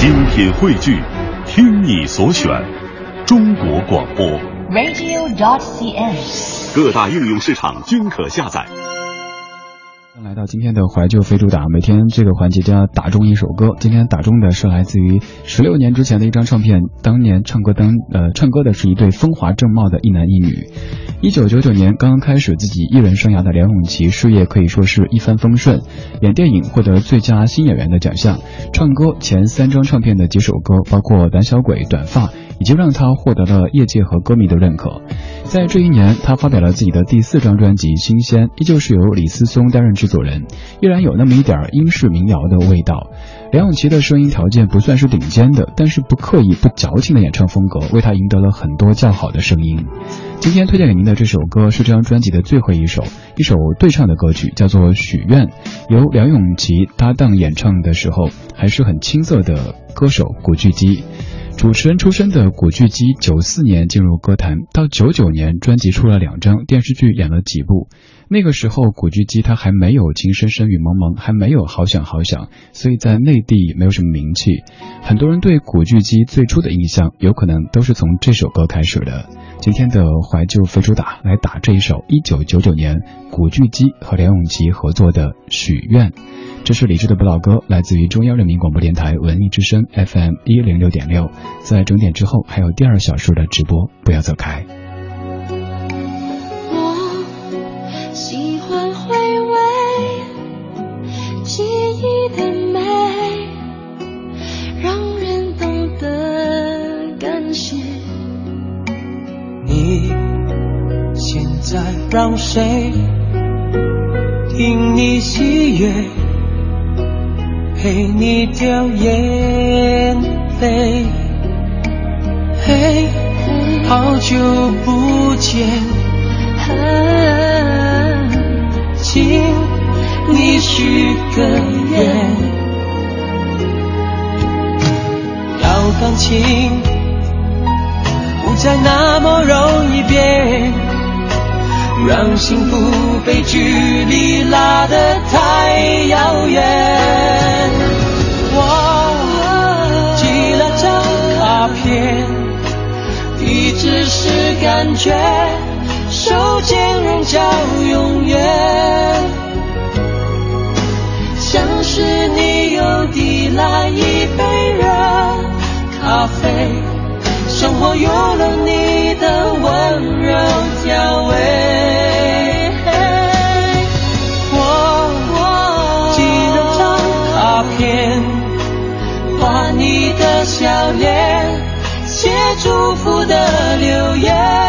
精品汇聚，听你所选，中国广播。radio.cn。各大应用市场均可下载。来到今天的怀旧非主打，每天这个环节将要打中一首歌。今天打中的是来自于十六年之前的一张唱片，当年唱歌当呃唱歌的是一对风华正茂的一男一女。一九九九年刚刚开始自己艺人生涯的梁咏琪，事业可以说是一帆风顺，演电影获得最佳新演员的奖项，唱歌前三张唱片的几首歌，包括《胆小鬼》《短发》，已经让她获得了业界和歌迷的认可。在这一年，他发表了自己的第四张专辑《新鲜》，依旧是由李思松担任制作人，依然有那么一点英式民谣的味道。梁咏琪的声音条件不算是顶尖的，但是不刻意、不矫情的演唱风格，为他赢得了很多较好的声音。今天推荐给您的这首歌是这张专辑的最后一首，一首对唱的歌曲，叫做《许愿》，由梁咏琪搭档演唱的时候，还是很青涩的歌手古巨基。主持人出身的古巨基，九四年进入歌坛，到九九年专辑出了两张，电视剧演了几部。那个时候，古巨基他还没有《情深深雨蒙蒙》，还没有《好想好想》，所以在内地没有什么名气。很多人对古巨基最初的印象，有可能都是从这首歌开始的。今天的怀旧非主打来打这一首一九九九年古巨基和梁咏琪合作的《许愿》。这是李志的不老歌，来自于中央人民广播电台文艺之声 FM 一零六点六。在整点之后还有第二小时的直播，不要走开。我喜欢回味记忆的美，让人懂得感谢。你现在让谁听你喜悦？陪你掉眼泪。嘿，好久不见，请你许个愿，要感情不再那么容易变，让幸福被距离拉得太遥远。却，手间人叫永远。像是你又递来一杯热咖啡，生活有了你的温柔调味。我寄了张卡片，画你的笑脸，写祝福的留言，